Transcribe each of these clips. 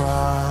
Something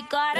change.